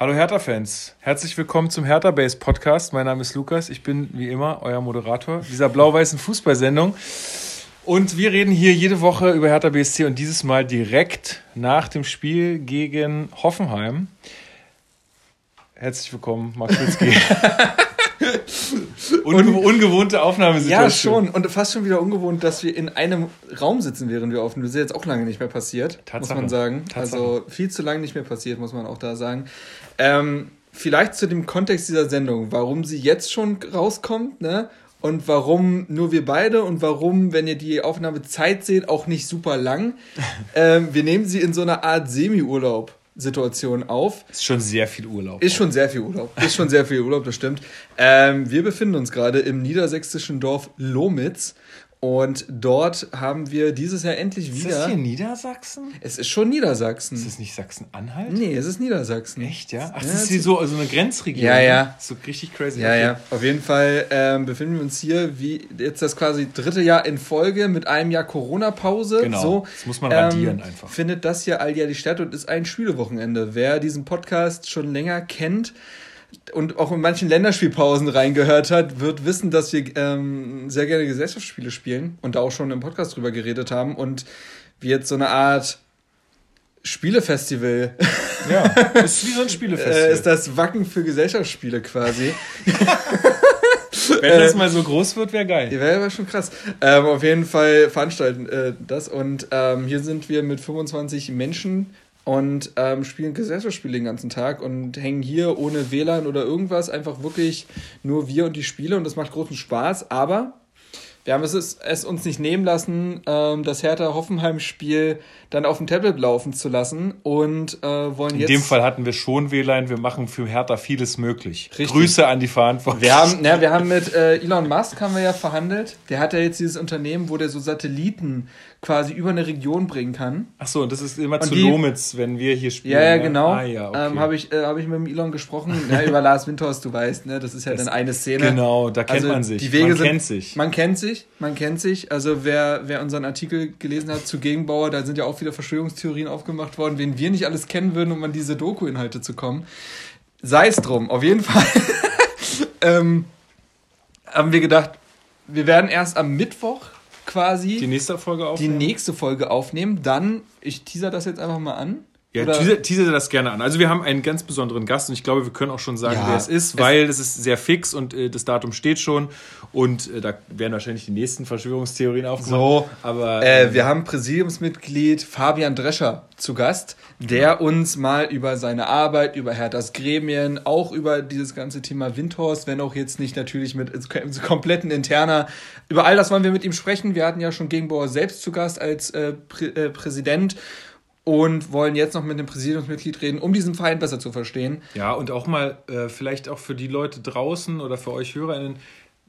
Hallo Hertha-Fans, herzlich willkommen zum Hertha Base Podcast. Mein Name ist Lukas, ich bin wie immer euer Moderator dieser blau-weißen Fußballsendung. Und wir reden hier jede Woche über Hertha BSC und dieses Mal direkt nach dem Spiel gegen Hoffenheim. Herzlich willkommen, Marc Schwitzky. Unge ungewohnte Aufnahmesituation. Ja, schon. Und fast schon wieder ungewohnt, dass wir in einem Raum sitzen, während wir aufnehmen. Das ist jetzt auch lange nicht mehr passiert, Tatsache. muss man sagen. Tatsache. Also viel zu lange nicht mehr passiert, muss man auch da sagen. Ähm, vielleicht zu dem Kontext dieser Sendung, warum sie jetzt schon rauskommt, ne? Und warum nur wir beide und warum, wenn ihr die Aufnahmezeit seht, auch nicht super lang. ähm, wir nehmen sie in so einer Art Semi-Urlaub. Situation auf. Ist schon sehr viel Urlaub. Ist schon sehr viel Urlaub. Ist schon sehr viel Urlaub, das stimmt. Ähm, wir befinden uns gerade im niedersächsischen Dorf Lomitz und dort haben wir dieses Jahr endlich wieder. Ist das hier Niedersachsen? Es ist schon Niedersachsen. Ist es nicht Sachsen-Anhalt? Nee, es ist Niedersachsen. Echt, ja? Ach, ja, das ist hier so also eine Grenzregion. Ja, ja. So richtig crazy. Ja, okay. ja. Auf jeden Fall ähm, befinden wir uns hier, wie jetzt das quasi dritte Jahr in Folge mit einem Jahr Corona-Pause. Genau. So, das muss man radieren ähm, einfach. Findet das hier alljährlich statt und ist ein Schülerwochenende. Wer diesen Podcast schon länger kennt, und auch in manchen Länderspielpausen reingehört hat, wird wissen, dass wir ähm, sehr gerne Gesellschaftsspiele spielen und da auch schon im Podcast drüber geredet haben und wir jetzt so eine Art Spielefestival. Ja, ist wie so ein Spielefestival. Äh, ist das Wacken für Gesellschaftsspiele quasi. Wenn das mal so groß wird, wäre geil. Wäre aber schon krass. Ähm, auf jeden Fall veranstalten äh, das. Und ähm, hier sind wir mit 25 Menschen und ähm, spielen Gesellschaftsspiele den ganzen Tag und hängen hier ohne WLAN oder irgendwas einfach wirklich nur wir und die Spiele und das macht großen Spaß. Aber wir haben es, es uns nicht nehmen lassen, ähm, das Hertha-Hoffenheim-Spiel dann auf dem Tablet laufen zu lassen und äh, wollen jetzt. In dem Fall hatten wir schon WLAN, wir machen für Hertha vieles möglich. Richtig. Grüße an die Verantwortlichen. Wir haben, na, wir haben mit äh, Elon Musk haben wir ja verhandelt. Der hat ja jetzt dieses Unternehmen, wo der so Satelliten quasi über eine Region bringen kann. Ach so, und das ist immer und zu die, Lomitz, wenn wir hier spielen. Ja, ja, ne? genau. Ah, ja, okay. ähm, habe ich, äh, hab ich mit dem Elon gesprochen, ja, über Lars Windhorst, du weißt, ne? das ist ja das, dann eine Szene. Genau, da kennt also, man sich. Die Wege man sind, kennt sich. Man kennt sich, man kennt sich. Also wer, wer unseren Artikel gelesen hat zu Gegenbauer, da sind ja auch wieder Verschwörungstheorien aufgemacht worden, wen wir nicht alles kennen würden, um an diese Doku-Inhalte zu kommen. Sei es drum, auf jeden Fall. ähm, haben wir gedacht, wir werden erst am Mittwoch quasi die nächste Folge aufnehmen. Die nächste Folge aufnehmen. Dann, ich teaser das jetzt einfach mal an. Ja, teaser, teaser das gerne an. Also wir haben einen ganz besonderen Gast und ich glaube, wir können auch schon sagen, ja, wer es ist, weil es ist sehr fix und äh, das Datum steht schon und äh, da werden wahrscheinlich die nächsten Verschwörungstheorien aufgemacht. So, aber äh, ähm, wir haben Präsidiumsmitglied Fabian Drescher zu Gast, der genau. uns mal über seine Arbeit, über Herthas Gremien, auch über dieses ganze Thema Windhorst, wenn auch jetzt nicht natürlich mit kompletten interner, über all das wollen wir mit ihm sprechen. Wir hatten ja schon Gegenbauer selbst zu Gast als äh, Prä äh, Präsident und wollen jetzt noch mit dem Präsidiumsmitglied reden, um diesen Verein besser zu verstehen. Ja, und auch mal äh, vielleicht auch für die Leute draußen oder für euch HörerInnen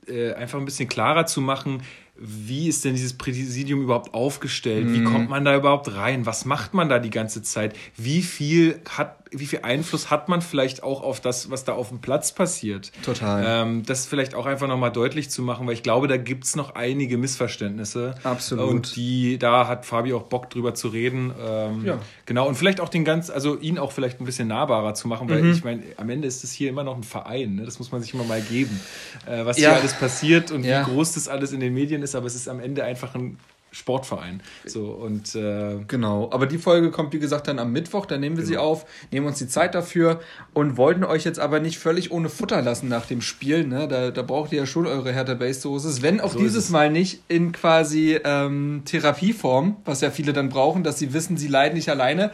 äh, einfach ein bisschen klarer zu machen, wie ist denn dieses Präsidium überhaupt aufgestellt? Mhm. Wie kommt man da überhaupt rein? Was macht man da die ganze Zeit? Wie viel hat wie viel Einfluss hat man vielleicht auch auf das, was da auf dem Platz passiert? Total. Ähm, das vielleicht auch einfach nochmal deutlich zu machen, weil ich glaube, da gibt es noch einige Missverständnisse. Absolut. Und die, da hat Fabi auch Bock drüber zu reden. Ähm, ja. Genau. Und vielleicht auch den ganz, also ihn auch vielleicht ein bisschen nahbarer zu machen, weil mhm. ich meine, am Ende ist es hier immer noch ein Verein. Ne? Das muss man sich immer mal geben. Äh, was ja. hier alles passiert und ja. wie groß das alles in den Medien ist, aber es ist am Ende einfach ein Sportverein. So und äh genau. Aber die Folge kommt wie gesagt dann am Mittwoch. Da nehmen wir genau. sie auf, nehmen uns die Zeit dafür und wollten euch jetzt aber nicht völlig ohne Futter lassen nach dem Spiel. Ne? Da, da braucht ihr ja schon eure Hertha Base Soße. Wenn auch so dieses Mal nicht in quasi ähm, Therapieform, was ja viele dann brauchen, dass sie wissen, sie leiden nicht alleine.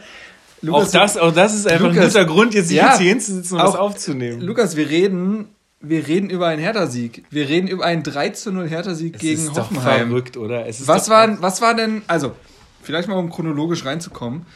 Lukas, auch das, auch das ist einfach Lukas, ein guter Grund, jetzt sich ja, hier hinzusitzen und das aufzunehmen. Lukas, wir reden wir reden über einen Hertha-Sieg. Wir reden über einen 3 zu 0 Hertha-Sieg gegen ist Hoffenheim. Doch verrückt, oder? Was, war, was war denn, also, vielleicht mal um chronologisch reinzukommen.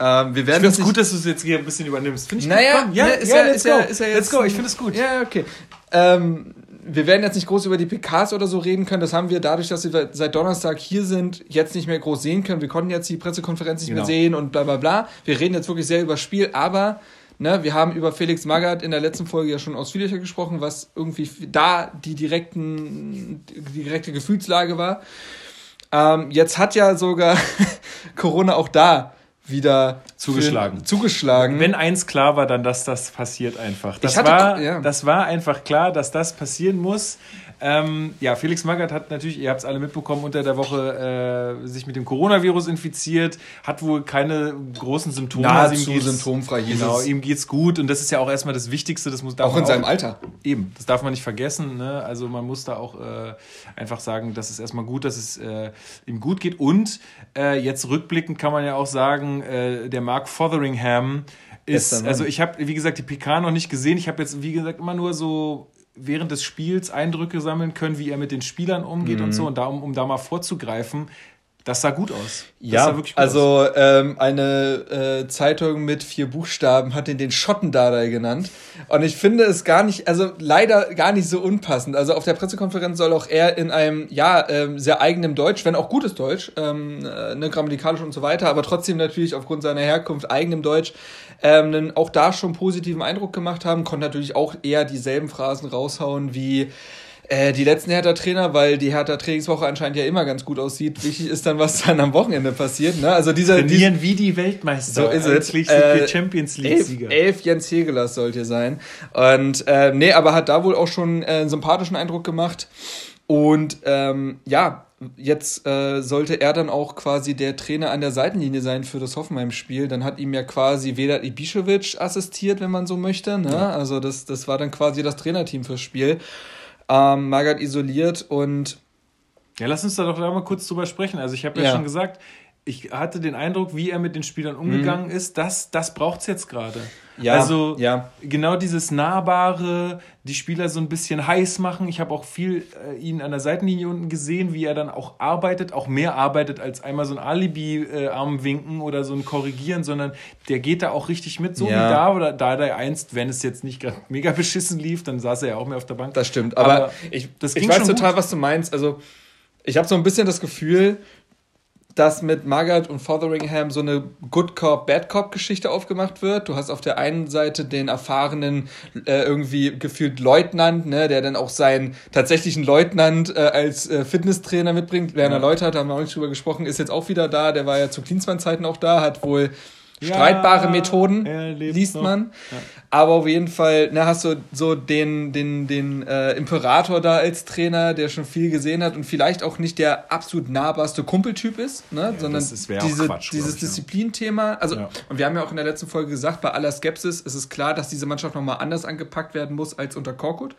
Ähm, wir werden ich finde es gut, dass du es jetzt hier ein bisschen übernimmst. Finde ich naja, gut. Ja, ist ja, ist ja, ist ja jetzt, let's go, ich finde es gut. Ja, okay. Ähm, wir werden jetzt nicht groß über die PKs oder so reden können. Das haben wir dadurch, dass wir seit Donnerstag hier sind, jetzt nicht mehr groß sehen können. Wir konnten jetzt die Pressekonferenz nicht genau. mehr sehen und bla bla bla. Wir reden jetzt wirklich sehr über das Spiel, aber Ne, wir haben über Felix Magath in der letzten Folge ja schon ausführlicher gesprochen, was irgendwie da die, direkten, die direkte Gefühlslage war. Ähm, jetzt hat ja sogar Corona auch da wieder zugeschlagen. Für, zugeschlagen. Wenn eins klar war, dann dass das passiert einfach. Das war, ja. das war einfach klar, dass das passieren muss. Ähm, ja, Felix Magath hat natürlich, ihr habt es alle mitbekommen, unter der Woche äh, sich mit dem Coronavirus infiziert, hat wohl keine großen Symptome. Nahezu also symptomfrei Genau, es. ihm geht's gut und das ist ja auch erstmal das Wichtigste. Das muss, auch in seinem Alter. Eben, das darf man nicht vergessen. Ne? Also man muss da auch äh, einfach sagen, dass es erstmal gut, dass es äh, ihm gut geht und äh, jetzt rückblickend kann man ja auch sagen, äh, der Mark Fotheringham ist, also ich habe, wie gesagt, die PK noch nicht gesehen. Ich habe jetzt, wie gesagt, immer nur so während des Spiels Eindrücke sammeln können, wie er mit den Spielern umgeht mhm. und so. Und da, um, um da mal vorzugreifen, das sah gut aus. Das ja, gut also aus. Ähm, eine äh, Zeitung mit vier Buchstaben hat ihn den Schottendadei genannt. Und ich finde es gar nicht, also leider gar nicht so unpassend. Also auf der Pressekonferenz soll auch er in einem, ja, ähm, sehr eigenem Deutsch, wenn auch gutes Deutsch, ähm, äh, ne, grammatikalisch und so weiter, aber trotzdem natürlich aufgrund seiner Herkunft eigenem Deutsch, ähm, auch da schon positiven Eindruck gemacht haben, konnte natürlich auch eher dieselben Phrasen raushauen wie äh, die letzten Hertha-Trainer, weil die Hertha-Trainingswoche anscheinend ja immer ganz gut aussieht. Wichtig ist dann, was dann am Wochenende passiert. Ne? Also dieser, Trainieren wie die Weltmeister. So ist es. Äh, Champions League-Sieger. Elf, elf Jens Hegelas sollte sein. Und äh, nee, aber hat da wohl auch schon äh, einen sympathischen Eindruck gemacht. Und ähm, ja, jetzt äh, sollte er dann auch quasi der Trainer an der Seitenlinie sein für das Hoffenheim-Spiel. Dann hat ihm ja quasi Vedat Ibišević assistiert, wenn man so möchte. Ne? Ja. Also das, das war dann quasi das Trainerteam fürs Spiel ähm, Magath isoliert und. Ja, lass uns da doch mal kurz drüber sprechen. Also, ich habe ja, ja, schon gesagt, ich hatte den Eindruck, wie er mit den Spielern umgegangen mhm. ist, das, das braucht es jetzt gerade. Ja, also ja. genau dieses Nahbare, die Spieler so ein bisschen heiß machen. Ich habe auch viel äh, ihn an der Seitenlinie unten gesehen, wie er dann auch arbeitet, auch mehr arbeitet als einmal so ein Alibi-Arm äh, winken oder so ein Korrigieren, sondern der geht da auch richtig mit, so ja. wie da oder da der einst, wenn es jetzt nicht gerade mega beschissen lief, dann saß er ja auch mehr auf der Bank. Das stimmt, aber, aber ich, ich weiß total, gut. was du meinst. Also ich habe so ein bisschen das Gefühl, dass mit Magath und Fotheringham so eine Good Cop, Bad Cop Geschichte aufgemacht wird. Du hast auf der einen Seite den erfahrenen, äh, irgendwie gefühlt Leutnant, ne, der dann auch seinen tatsächlichen Leutnant äh, als äh, Fitnesstrainer mitbringt. Werner ja. Leutert, da haben wir auch nicht drüber gesprochen, ist jetzt auch wieder da. Der war ja zu Klinsmann-Zeiten auch da, hat wohl streitbare Methoden, liest man. Ja. Aber auf jeden Fall, na, hast du so den, den, den äh, Imperator da als Trainer, der schon viel gesehen hat und vielleicht auch nicht der absolut nahbarste Kumpeltyp ist, ne? Ja, sondern diese, Quatsch, dieses Disziplinthema. Also, ja. und wir haben ja auch in der letzten Folge gesagt, bei aller Skepsis ist es klar, dass diese Mannschaft nochmal anders angepackt werden muss als unter Korkut.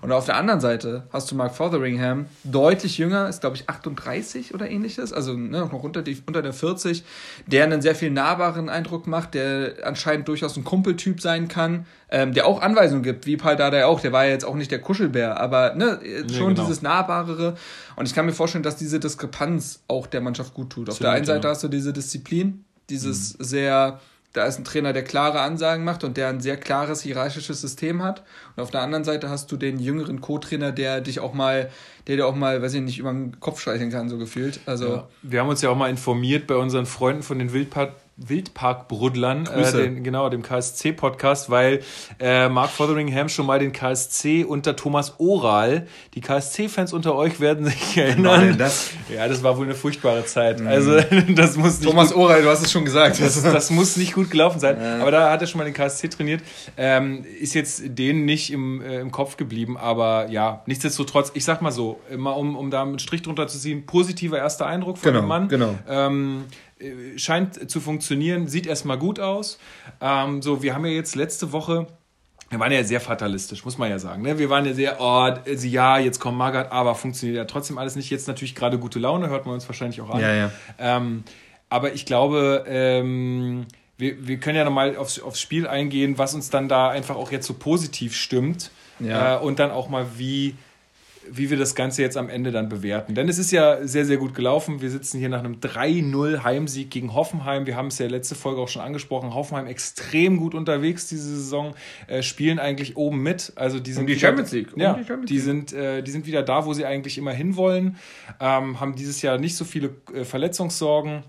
Und auf der anderen Seite hast du Mark Fotheringham, deutlich jünger, ist glaube ich 38 oder ähnliches, also ne, noch unter, die, unter der 40, der einen sehr viel nahbaren Eindruck macht, der anscheinend durchaus ein Kumpeltyp sein kann ähm, der auch Anweisungen gibt, wie Paul Dardai auch, der war ja jetzt auch nicht der Kuschelbär, aber ne, schon nee, genau. dieses Nahbarere. Und ich kann mir vorstellen, dass diese Diskrepanz auch der Mannschaft gut tut. Auf Absolut, der einen Seite ja. hast du diese Disziplin, dieses mhm. sehr, da ist ein Trainer, der klare Ansagen macht und der ein sehr klares hierarchisches System hat. Und auf der anderen Seite hast du den jüngeren Co-Trainer, der dich auch mal, der dir auch mal, weiß ich nicht, über den Kopf streichen kann, so gefühlt. Also ja. Wir haben uns ja auch mal informiert bei unseren Freunden von den Wildpark Wildparkbrudlern, äh, den, genau, dem KSC-Podcast, weil äh, Mark Fotheringham schon mal den KSC unter Thomas Oral, die KSC-Fans unter euch werden sich erinnern. Denn das? Ja, das war wohl eine furchtbare Zeit. Mhm. Also, das muss nicht Thomas gut, Oral, du hast es schon gesagt. Das, das muss nicht gut gelaufen sein. Ja. Aber da hat er schon mal den KSC trainiert. Ähm, ist jetzt denen nicht im, äh, im Kopf geblieben, aber ja, nichtsdestotrotz, ich sag mal so, immer um, um da einen Strich drunter zu ziehen, positiver erster Eindruck von genau, dem Mann. Genau. Ähm, äh, scheint zu funktionieren, sieht erstmal gut aus. Ähm, so, wir haben ja jetzt letzte Woche wir waren ja sehr fatalistisch, muss man ja sagen. Ne? Wir waren ja sehr, oh, ja, jetzt kommt Margaret, aber funktioniert ja trotzdem alles nicht. Jetzt natürlich gerade gute Laune, hört man uns wahrscheinlich auch an. Ja, ja. Ähm, aber ich glaube, ähm, wir, wir können ja nochmal aufs, aufs Spiel eingehen, was uns dann da einfach auch jetzt so positiv stimmt. Ja. Äh, und dann auch mal, wie, wie wir das Ganze jetzt am Ende dann bewerten. Denn es ist ja sehr, sehr gut gelaufen. Wir sitzen hier nach einem 3-0 Heimsieg gegen Hoffenheim. Wir haben es ja letzte Folge auch schon angesprochen. Hoffenheim extrem gut unterwegs diese Saison, äh, spielen eigentlich oben mit. Also die sind um die wieder, Champions League. Um ja, die, Champions die, sind, äh, die sind wieder da, wo sie eigentlich immer hinwollen. Ähm, haben dieses Jahr nicht so viele äh, Verletzungssorgen.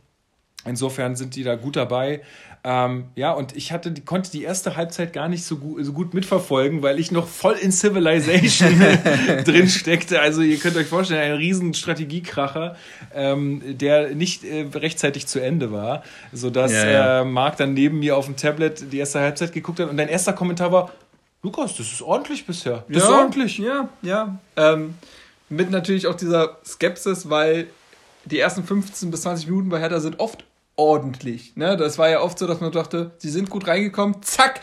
Insofern sind die da gut dabei. Ähm, ja, und ich hatte, konnte die erste Halbzeit gar nicht so gut, so gut mitverfolgen, weil ich noch voll in Civilization drin steckte. Also ihr könnt euch vorstellen, ein riesen Strategiekracher, ähm, der nicht äh, rechtzeitig zu Ende war, sodass ja, ja. Äh, Marc dann neben mir auf dem Tablet die erste Halbzeit geguckt hat und dein erster Kommentar war, Lukas, das ist ordentlich bisher. Das ja, ist ordentlich. Ja, ja. Ähm, mit natürlich auch dieser Skepsis, weil die ersten 15 bis 20 Minuten bei Hertha sind oft ordentlich. Ne? Das war ja oft so, dass man dachte, sie sind gut reingekommen, zack,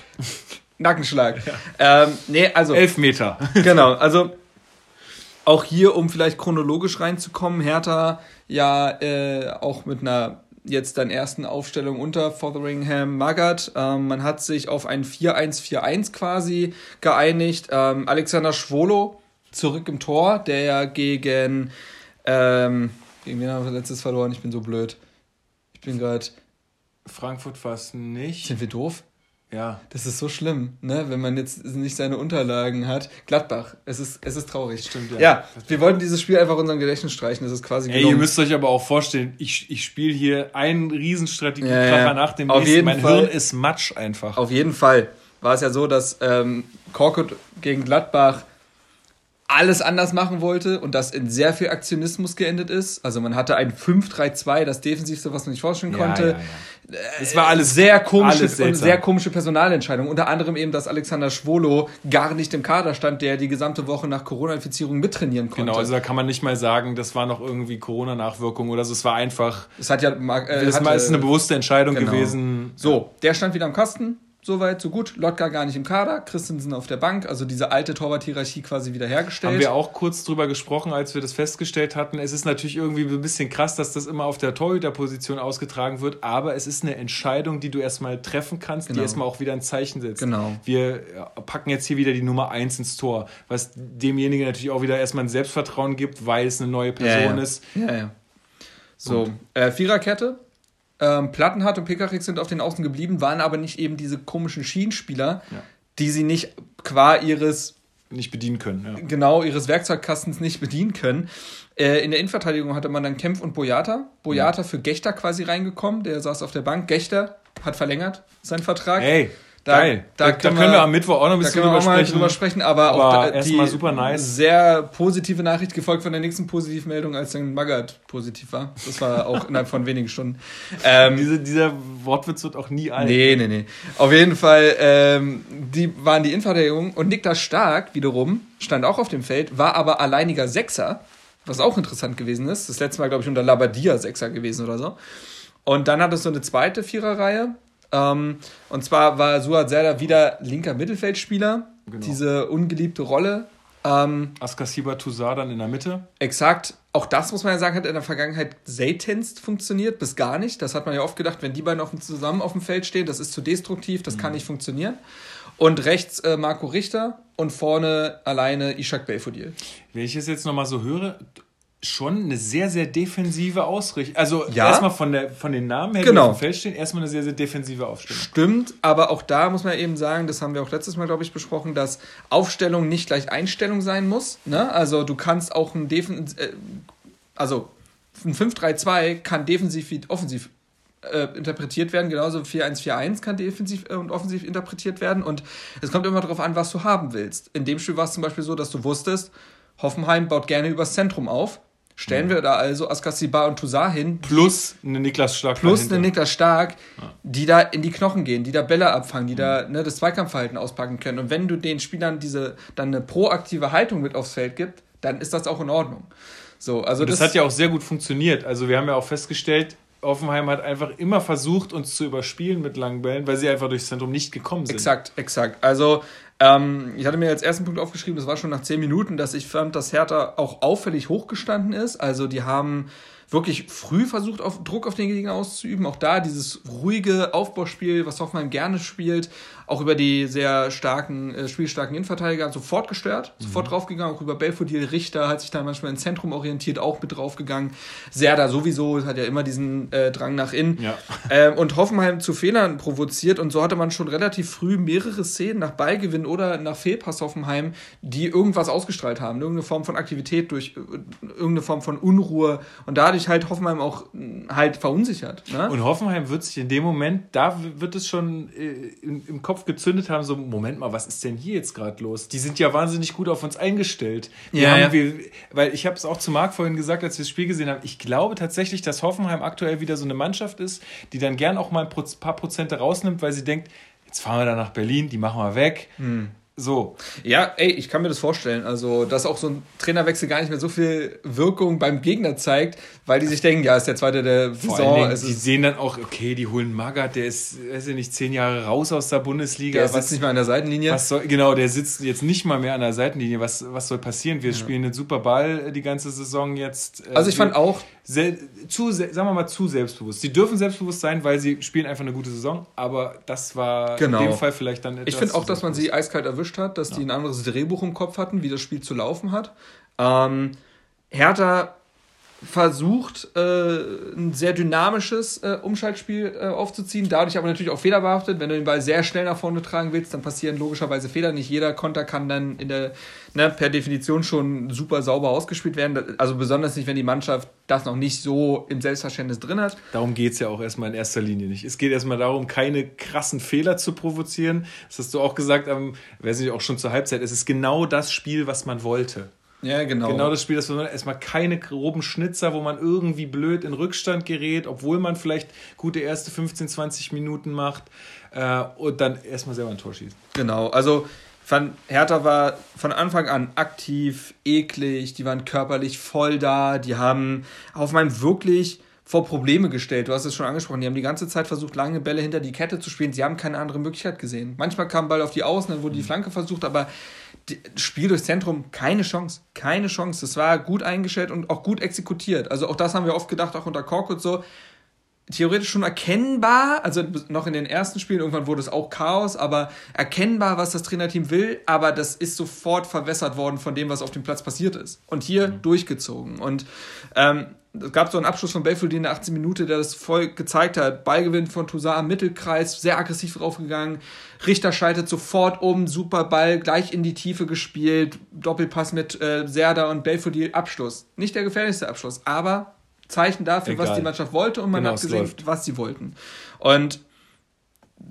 Nackenschlag. Ja. Ähm, nee, also. Elf Meter. genau, also auch hier, um vielleicht chronologisch reinzukommen, Hertha ja äh, auch mit einer jetzt dann ersten Aufstellung unter Fotheringham Magath. Ähm, man hat sich auf ein 4-1-4-1 quasi geeinigt. Ähm, Alexander Schwolo zurück im Tor, der ja gegen ähm, gegen wen haben wir letztes verloren? Ich bin so blöd. Ich bin gerade. Frankfurt fast nicht. Sind wir doof? Ja. Das ist so schlimm, ne? wenn man jetzt nicht seine Unterlagen hat. Gladbach, es ist, es ist traurig. Stimmt, ja. Ja, wir wollten dieses Spiel einfach unserem Gedächtnis streichen. Das ist quasi Ey, ihr müsst euch aber auch vorstellen, ich, ich spiele hier einen Riesenstrategiekracher ja, ja. nach dem Auf nächsten. mein Fall, Hirn ist Matsch einfach. Auf jeden Fall war es ja so, dass ähm, Korkut gegen Gladbach alles anders machen wollte und das in sehr viel Aktionismus geendet ist. Also man hatte ein 5-3-2, das Defensivste, was man sich vorstellen konnte. Ja, ja, ja. Es war alles sehr komische alles und sehr komische Personalentscheidung. Unter anderem eben, dass Alexander Schwolo gar nicht im Kader stand, der die gesamte Woche nach Corona-Infizierung mittrainieren konnte. Genau, also da kann man nicht mal sagen, das war noch irgendwie Corona-Nachwirkung oder so. Es war einfach. Es hat ja. Äh, das hatte, ist eine bewusste Entscheidung genau. gewesen. So, der stand wieder am Kasten Soweit, so gut. Lotka gar nicht im Kader, Christensen auf der Bank, also diese alte Torwart-Hierarchie quasi wiederhergestellt. Haben wir auch kurz drüber gesprochen, als wir das festgestellt hatten. Es ist natürlich irgendwie ein bisschen krass, dass das immer auf der Torhüterposition ausgetragen wird, aber es ist eine Entscheidung, die du erstmal treffen kannst, genau. die erstmal auch wieder ein Zeichen setzt. Genau. Wir packen jetzt hier wieder die Nummer 1 ins Tor, was demjenigen natürlich auch wieder erstmal ein Selbstvertrauen gibt, weil es eine neue Person ja, ja. ist. Ja, ja. So, äh, Viererkette, ähm, Plattenhardt und Pekarik sind auf den Außen geblieben, waren aber nicht eben diese komischen Schienenspieler, ja. die sie nicht qua ihres nicht bedienen können. Ja. Genau, ihres Werkzeugkastens nicht bedienen können. Äh, in der Innenverteidigung hatte man dann Kempf und Boyata. Boyata ja. für Gechter quasi reingekommen, der saß auf der Bank. Gechter hat verlängert seinen Vertrag. Hey, da, Geil. Da, da, können, da können wir, am Mittwoch auch noch ein bisschen drüber sprechen. drüber sprechen. Aber, aber auch da, die super nice. sehr positive Nachricht gefolgt von der nächsten Positivmeldung, als dann Magath positiv war. Das war auch innerhalb von wenigen Stunden. Ähm, Diese, dieser Wortwitz wird auch nie alt. Nee, ne? nee, nee. Auf jeden Fall, ähm, die waren die Innenverteidigung und Niklas Stark wiederum stand auch auf dem Feld, war aber alleiniger Sechser, was auch interessant gewesen ist. Das letzte Mal, glaube ich, unter Labadia Sechser gewesen oder so. Und dann hat es so eine zweite Viererreihe ähm, und zwar war Suat Serdar wieder linker Mittelfeldspieler. Genau. Diese ungeliebte Rolle. Ähm, Askasiba Toussaint dann in der Mitte. Exakt. Auch das muss man ja sagen, hat in der Vergangenheit seltenst funktioniert, bis gar nicht. Das hat man ja oft gedacht, wenn die beiden auf dem, zusammen auf dem Feld stehen, das ist zu destruktiv, das mhm. kann nicht funktionieren. Und rechts äh, Marco Richter und vorne alleine Ishak Belfodil. Wenn ich es jetzt nochmal so höre, schon eine sehr, sehr defensive Ausrichtung. Also ja. erstmal von, der, von den Namen her, genau. die auf dem Feld stehen, erstmal eine sehr, sehr defensive Aufstellung. Stimmt, aber auch da muss man eben sagen, das haben wir auch letztes Mal, glaube ich, besprochen, dass Aufstellung nicht gleich Einstellung sein muss. Ne? Also du kannst auch ein Defen äh, also ein 5-3-2 kann defensiv wie offensiv äh, interpretiert werden, genauso 4-1-4-1 kann defensiv äh, und offensiv interpretiert werden. Und es kommt immer darauf an, was du haben willst. In dem Spiel war es zum Beispiel so, dass du wusstest, Hoffenheim baut gerne übers Zentrum auf Stellen wir da also Askasiba und Toussaint hin. Plus eine Niklas Stark. Plus dahinter. eine Niklas Stark, die da in die Knochen gehen, die da Bälle abfangen, die mhm. da ne, das Zweikampfverhalten auspacken können. Und wenn du den Spielern diese dann eine proaktive Haltung mit aufs Feld gibst, dann ist das auch in Ordnung. So, also das, das hat ja auch sehr gut funktioniert. Also wir haben ja auch festgestellt, Offenheim hat einfach immer versucht, uns zu überspielen mit langen Bällen, weil sie einfach durchs Zentrum nicht gekommen sind. Exakt, exakt. Also ähm, ich hatte mir als ersten Punkt aufgeschrieben, das war schon nach zehn Minuten, dass ich fand, dass Hertha auch auffällig hochgestanden ist. Also die haben wirklich früh versucht, auf, Druck auf den Gegner auszuüben. Auch da dieses ruhige Aufbauspiel, was Hoffenheim gerne spielt. auch über die sehr starken, äh, spielstarken Innenverteidiger sofort gestört, mhm. sofort draufgegangen, auch über Belfodil Richter hat sich da manchmal ins Zentrum orientiert, auch mit draufgegangen. Serda sowieso, hat ja immer diesen äh, Drang nach innen. Ja. Ähm, und Hoffenheim zu Fehlern provoziert und so hatte man schon relativ früh mehrere Szenen nach Ballgewinn oder nach Fehlpass Hoffenheim, die irgendwas ausgestrahlt haben, irgendeine Form von Aktivität durch äh, irgendeine Form von Unruhe und dadurch halt Hoffenheim auch halt verunsichert. Ne? Und Hoffenheim wird sich in dem Moment, da wird es schon äh, im, im Kopf gezündet haben, so, Moment mal, was ist denn hier jetzt gerade los? Die sind ja wahnsinnig gut auf uns eingestellt. Wir ja, ja. Wir, weil ich habe es auch zu Marc vorhin gesagt, als wir das Spiel gesehen haben, ich glaube tatsächlich, dass Hoffenheim aktuell wieder so eine Mannschaft ist, die dann gern auch mal ein paar Prozente rausnimmt, weil sie denkt, jetzt fahren wir da nach Berlin, die machen wir weg. Hm. So. Ja, ey, ich kann mir das vorstellen. Also, dass auch so ein Trainerwechsel gar nicht mehr so viel Wirkung beim Gegner zeigt, weil die sich denken, ja, ist der zweite der Saison. Dingen, die sehen dann auch, okay, die holen Magath, der ist, weiß ich nicht, zehn Jahre raus aus der Bundesliga. Der was, sitzt nicht mal an der Seitenlinie. Was soll, genau, der sitzt jetzt nicht mal mehr an der Seitenlinie. Was, was soll passieren? Wir ja. spielen einen super Ball die ganze Saison jetzt. Äh, also, ich fand auch. Zu, sagen wir mal, zu selbstbewusst. Sie dürfen selbstbewusst sein, weil sie spielen einfach eine gute Saison, aber das war genau. in dem Fall vielleicht dann etwas. Ich finde auch, dass man sie eiskalt erwischt hat, dass ja. die ein anderes Drehbuch im Kopf hatten, wie das Spiel zu laufen hat. Ähm, Hertha versucht, äh, ein sehr dynamisches äh, Umschaltspiel äh, aufzuziehen, dadurch aber natürlich auch fehlerbehaftet. Wenn du den Ball sehr schnell nach vorne tragen willst, dann passieren logischerweise Fehler. Nicht jeder Konter kann dann in der, ne, per Definition schon super sauber ausgespielt werden. Also besonders nicht, wenn die Mannschaft das noch nicht so im Selbstverständnis drin hat. Darum geht es ja auch erstmal in erster Linie nicht. Es geht erstmal darum, keine krassen Fehler zu provozieren. Das hast du auch gesagt, am, weiß nicht, auch schon zur Halbzeit. Es ist genau das Spiel, was man wollte. Ja, genau. Genau das Spiel, das wir erstmal keine groben Schnitzer, wo man irgendwie blöd in Rückstand gerät, obwohl man vielleicht gute erste 15, 20 Minuten macht äh, und dann erstmal selber ein Tor schießt. Genau, also Van Hertha war von Anfang an aktiv, eklig, die waren körperlich voll da, die haben auf meinem wirklich vor Probleme gestellt. Du hast es schon angesprochen. Die haben die ganze Zeit versucht, lange Bälle hinter die Kette zu spielen. Sie haben keine andere Möglichkeit gesehen. Manchmal kam Ball auf die Außen, dann wurde die Flanke versucht, aber Spiel durchs Zentrum, keine Chance. Keine Chance. Das war gut eingestellt und auch gut exekutiert. Also auch das haben wir oft gedacht, auch unter Korkut so. Theoretisch schon erkennbar, also noch in den ersten Spielen, irgendwann wurde es auch Chaos, aber erkennbar, was das Trainerteam will, aber das ist sofort verwässert worden von dem, was auf dem Platz passiert ist. Und hier mhm. durchgezogen. Und ähm, es gab so einen Abschluss von Belfodil in der 18 Minute, der das voll gezeigt hat. Ballgewinn von Toussaint im Mittelkreis, sehr aggressiv draufgegangen. Richter schaltet sofort um, super Ball, gleich in die Tiefe gespielt. Doppelpass mit äh, Serda und Belfodil, Abschluss. Nicht der gefährlichste Abschluss, aber Zeichen dafür, Egal. was die Mannschaft wollte und man genau, hat gesehen, was sie wollten. Und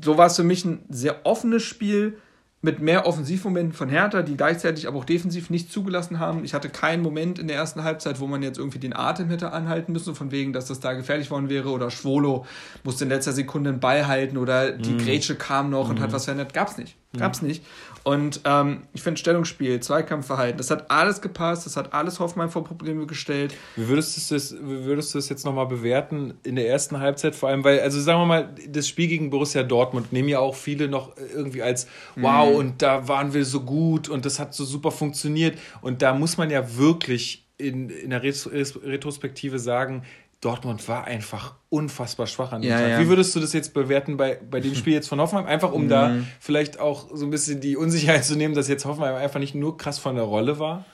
so war es für mich ein sehr offenes Spiel mit mehr Offensivmomenten von Hertha, die gleichzeitig aber auch defensiv nicht zugelassen haben. Ich hatte keinen Moment in der ersten Halbzeit, wo man jetzt irgendwie den Atem hätte anhalten müssen, von wegen, dass das da gefährlich worden wäre oder Schwolo musste in letzter Sekunde einen Ball halten oder die mm. Grätsche kam noch mm. und hat mhm. was verändert. Gab's nicht. Gab's mhm. nicht. Und ähm, ich finde Stellungsspiel, Zweikampfverhalten, das hat alles gepasst, das hat alles Hoffmann vor Probleme gestellt. Wie würdest du das, wie würdest du das jetzt nochmal bewerten in der ersten Halbzeit? Vor allem, weil, also sagen wir mal, das Spiel gegen Borussia Dortmund nehmen ja auch viele noch irgendwie als wow mhm. und da waren wir so gut und das hat so super funktioniert. Und da muss man ja wirklich in, in der Retrospektive sagen, Dortmund war einfach unfassbar schwach an dem ja, Tag. Ja. Wie würdest du das jetzt bewerten bei, bei dem Spiel jetzt von Hoffenheim? Einfach um mhm. da vielleicht auch so ein bisschen die Unsicherheit zu nehmen, dass jetzt Hoffenheim einfach nicht nur krass von der Rolle war?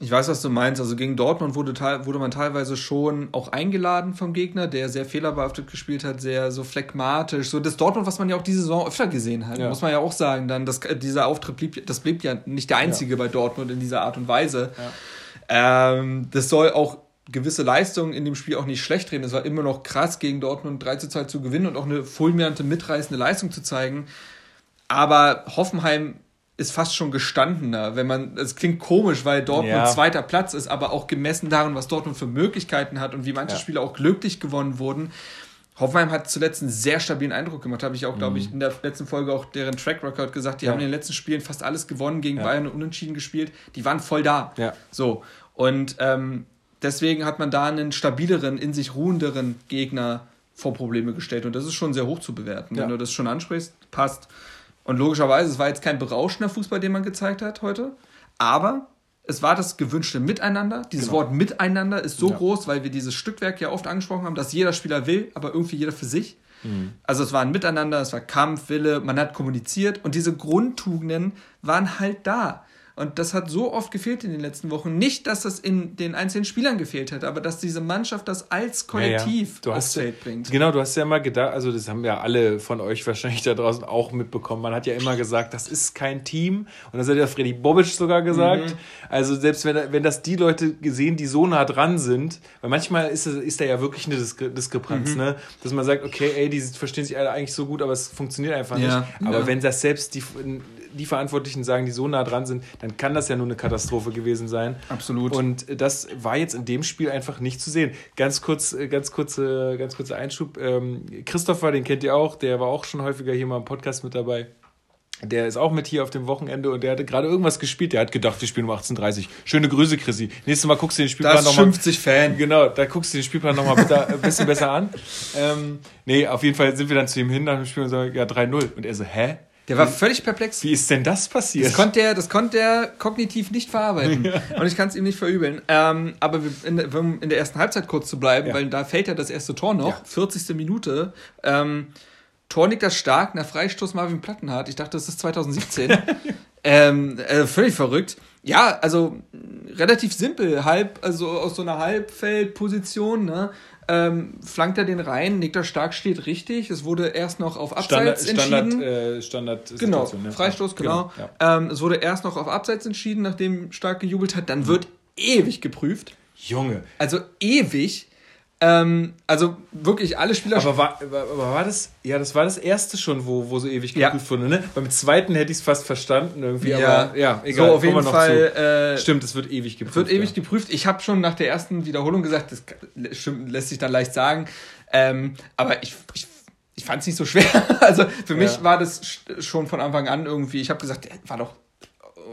Ich weiß, was du meinst. Also gegen Dortmund wurde, wurde man teilweise schon auch eingeladen vom Gegner, der sehr fehlerbehaftet gespielt hat, sehr so phlegmatisch. So das Dortmund, was man ja auch diese Saison öfter gesehen hat, ja. muss man ja auch sagen. Dann das, dieser Auftritt blieb, das blieb ja nicht der einzige bei Dortmund in dieser Art und Weise. Ähm, das soll auch gewisse Leistungen in dem Spiel auch nicht schlecht reden. Es war immer noch krass, gegen Dortmund 3 zu 2 zu gewinnen und auch eine fulminante, mitreißende Leistung zu zeigen. Aber Hoffenheim ist fast schon gestandener, wenn man, es klingt komisch, weil Dortmund ja. zweiter Platz ist, aber auch gemessen daran, was Dortmund für Möglichkeiten hat und wie manche ja. Spiele auch glücklich gewonnen wurden. Hoffenheim hat zuletzt einen sehr stabilen Eindruck gemacht, habe ich auch, glaube ich, mhm. in der letzten Folge auch deren Track Record gesagt. Die ja. haben in den letzten Spielen fast alles gewonnen, gegen Bayern und unentschieden gespielt. Die waren voll da. Ja. So. Und ähm, Deswegen hat man da einen stabileren, in sich ruhenderen Gegner vor Probleme gestellt. Und das ist schon sehr hoch zu bewerten. Ja. Wenn du das schon ansprichst, passt. Und logischerweise, es war jetzt kein berauschender Fußball, den man gezeigt hat heute. Aber es war das gewünschte Miteinander. Dieses genau. Wort Miteinander ist so ja. groß, weil wir dieses Stückwerk ja oft angesprochen haben, dass jeder Spieler will, aber irgendwie jeder für sich. Mhm. Also es war ein Miteinander, es war Kampf, Wille, man hat kommuniziert und diese Grundtugenden waren halt da. Und das hat so oft gefehlt in den letzten Wochen. Nicht, dass das in den einzelnen Spielern gefehlt hat, aber dass diese Mannschaft das als Kollektiv ja, ja. aufs Feld bringt. Genau, du hast ja mal gedacht, also das haben ja alle von euch wahrscheinlich da draußen auch mitbekommen. Man hat ja immer gesagt, das ist kein Team. Und das hat ja Freddy Bobic sogar gesagt. Mhm. Also selbst wenn, wenn das die Leute gesehen, die so nah dran sind, weil manchmal ist, ist da ja wirklich eine Diskrepanz, mhm. ne? Dass man sagt, okay, ey, die verstehen sich alle eigentlich so gut, aber es funktioniert einfach ja. nicht. Aber wenn das selbst die die Verantwortlichen sagen, die so nah dran sind, dann kann das ja nur eine Katastrophe gewesen sein. Absolut. Und das war jetzt in dem Spiel einfach nicht zu sehen. Ganz kurz, äh, ganz kurze, ganz kurzer Einschub. Ähm, Christopher, den kennt ihr auch, der war auch schon häufiger hier mal im Podcast mit dabei. Der ist auch mit hier auf dem Wochenende und der hatte gerade irgendwas gespielt. Der hat gedacht, wir spielen um 18.30 Uhr. Schöne Grüße, Chrissy. Nächstes Mal guckst du den Spielplan nochmal. Das noch 50 Fan. Genau, da guckst du den Spielplan nochmal ein bisschen besser an. Ähm, nee, auf jeden Fall sind wir dann zu ihm hin nach dem Spiel und sagen, ja, 3-0. Und er so, hä? Der war völlig perplex. Wie ist denn das passiert? Das konnte er, das konnte er kognitiv nicht verarbeiten. Ja. Und ich kann es ihm nicht verübeln. Ähm, aber in, um in der ersten Halbzeit kurz zu bleiben, ja. weil da fällt ja das erste Tor noch, ja. 40. Minute. Ähm, Tor das stark, nach Freistoß Marvin Plattenhardt. Ich dachte, das ist 2017. ähm, äh, völlig verrückt. Ja, also relativ simpel, halb, also aus so einer Halbfeldposition, ne? ähm, flankt er den rein, Niklas Stark steht richtig. Es wurde erst noch auf Abseits Standard, entschieden. Standard, äh, Standard genau, ja. Freistoß, genau. genau ja. ähm, es wurde erst noch auf Abseits entschieden, nachdem Stark gejubelt hat. Dann mhm. wird ewig geprüft. Junge. Also ewig. Ähm, also wirklich alle Spieler. Aber war, aber war das, ja, das war das erste schon, wo, wo so ewig geprüft ja. wurde, ne? Beim zweiten hätte ich es fast verstanden irgendwie, ja. aber ja, egal. So, auf jeden Fall. Äh, Stimmt, es wird ewig geprüft. Wird ewig ja. geprüft. Ich habe schon nach der ersten Wiederholung gesagt, das stimmt, lässt sich dann leicht sagen. Ähm, aber ich, ich ich fand es nicht so schwer. Also für mich war das schon von Anfang an irgendwie, ich habe gesagt, war doch,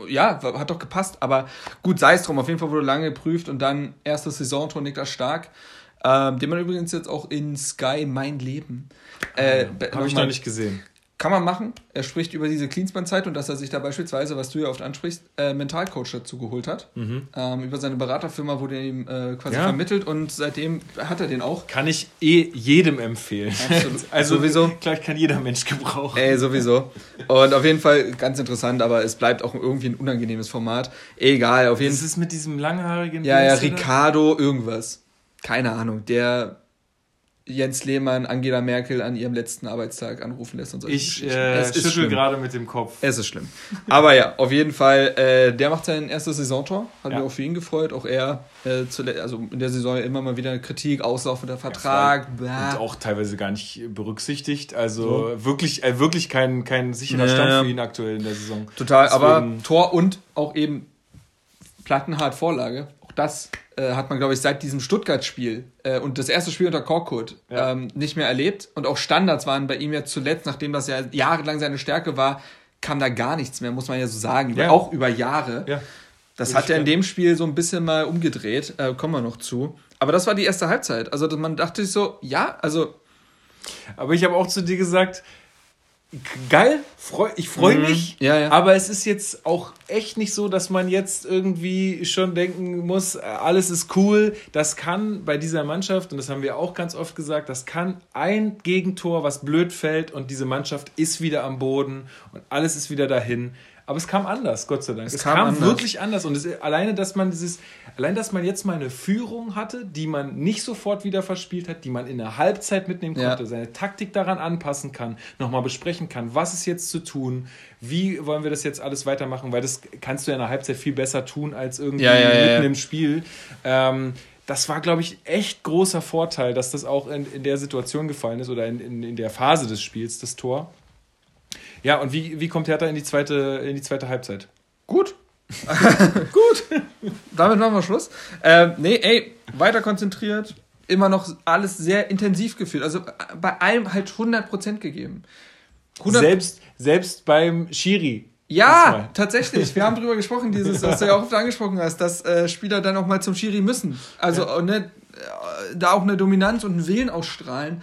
ja, hat doch gepasst. Aber gut, sei es drum. Auf jeden Fall wurde lange geprüft und dann erstes Saisontor Niklas Stark. Ähm, den man übrigens jetzt auch in Sky Mein Leben. Äh, Habe ich noch nicht gesehen. Kann man machen. Er spricht über diese Cleanspan-Zeit und dass er sich da beispielsweise, was du ja oft ansprichst, äh, Mentalcoach dazu geholt hat. Mhm. Ähm, über seine Beraterfirma wurde er ihm äh, quasi ja. vermittelt und seitdem hat er den auch. Kann ich eh jedem empfehlen. Absolut. also sowieso. Gleich kann jeder Mensch gebrauchen. Ey, sowieso. Und auf jeden Fall ganz interessant, aber es bleibt auch irgendwie ein unangenehmes Format. Egal, auf jeden Fall. Was ist mit diesem langhaarigen Ja, ja, Ricardo, irgendwas keine Ahnung, der Jens Lehmann Angela Merkel an ihrem letzten Arbeitstag anrufen lässt und so. Ich äh, schüttel gerade mit dem Kopf. Es ist schlimm. Aber ja, auf jeden Fall, äh, der macht sein erstes Saisontor. Hat ja. mich auch für ihn gefreut. Auch er, äh, also in der Saison immer mal wieder Kritik, auslaufender Vertrag. Ja, und auch teilweise gar nicht berücksichtigt. Also so. wirklich, äh, wirklich kein, kein sicherer. Stand für ihn aktuell in der Saison. Total, Deswegen, aber Tor und auch eben Plattenhart Vorlage. Auch das äh, hat man, glaube ich, seit diesem Stuttgart-Spiel äh, und das erste Spiel unter Korkut ja. ähm, nicht mehr erlebt. Und auch Standards waren bei ihm ja zuletzt, nachdem das ja jahrelang seine Stärke war, kam da gar nichts mehr, muss man ja so sagen. Ja. Auch über Jahre. Ja. Das hat er in dem Spiel so ein bisschen mal umgedreht. Äh, kommen wir noch zu. Aber das war die erste Halbzeit. Also man dachte sich so, ja, also. Aber ich habe auch zu dir gesagt, geil, freu, ich freue mhm. mich, ja, ja. aber es ist jetzt auch echt nicht so, dass man jetzt irgendwie schon denken muss, alles ist cool. Das kann bei dieser Mannschaft, und das haben wir auch ganz oft gesagt, das kann ein Gegentor, was blöd fällt und diese Mannschaft ist wieder am Boden und alles ist wieder dahin. Aber es kam anders, Gott sei Dank. Es, es kam, kam wirklich anders. Und es, alleine, dass man dieses, allein, dass man jetzt mal eine Führung hatte, die man nicht sofort wieder verspielt hat, die man in der Halbzeit mitnehmen konnte, ja. seine Taktik daran anpassen kann, nochmal besprechen kann, was ist jetzt zu tun, wie wollen wir das jetzt alles weitermachen, weil das kannst du ja in der Halbzeit viel besser tun als irgendwie ja, ja, mitten im Spiel. Ähm, das war, glaube ich, echt großer Vorteil, dass das auch in, in der Situation gefallen ist oder in, in, in der Phase des Spiels, das Tor. Ja, und wie, wie kommt Hertha in die zweite, in die zweite Halbzeit? Gut. Gut. Damit machen wir Schluss. Ähm, nee, ey, weiter konzentriert. Immer noch alles sehr intensiv gefühlt. Also bei allem halt 100% gegeben. 100 selbst, selbst beim Schiri. Ja, tatsächlich. Wir haben darüber gesprochen, dieses, was du ja auch oft angesprochen hast, dass äh, Spieler dann auch mal zum Schiri müssen. Also ja. ne, äh, da auch eine Dominanz und einen Willen ausstrahlen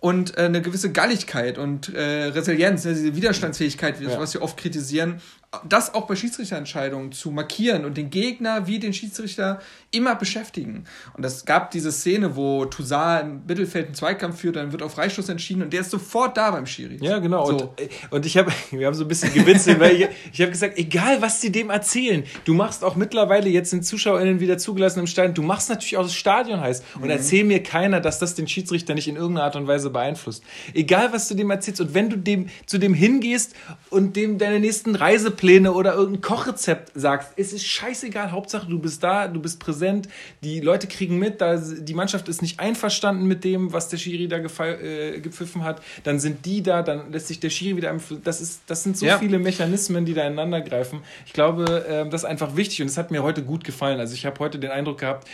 und äh, eine gewisse Galligkeit und äh, Resilienz, ne, diese Widerstandsfähigkeit, was wir oft kritisieren, das auch bei Schiedsrichterentscheidungen zu markieren und den Gegner wie den Schiedsrichter immer beschäftigen. Und es gab diese Szene, wo Toussaint im Mittelfeld einen Zweikampf führt, dann wird auf Freistoß entschieden und der ist sofort da beim Schiri. Ja, genau. So. Und, und ich habe, wir haben so ein bisschen gewitzelt, weil ich, ich habe gesagt, egal was sie dem erzählen, du machst auch mittlerweile, jetzt sind ZuschauerInnen wieder zugelassen im Stadion, du machst natürlich auch das Stadion heiß und mhm. erzähl mir keiner, dass das den Schiedsrichter nicht in irgendeiner Art und Weise beeinflusst. Egal was du dem erzählst und wenn du dem zu dem hingehst und dem deine nächsten Reisepläne oder irgendein Kochrezept sagst, es ist scheißegal, Hauptsache du bist da, du bist präsent, die Leute kriegen mit, da die Mannschaft ist nicht einverstanden mit dem, was der Schiri da äh, gepfiffen hat, dann sind die da, dann lässt sich der Schiri wieder das ist das sind so ja. viele Mechanismen, die da ineinander greifen. Ich glaube, äh, das ist einfach wichtig und es hat mir heute gut gefallen. Also ich habe heute den Eindruck gehabt,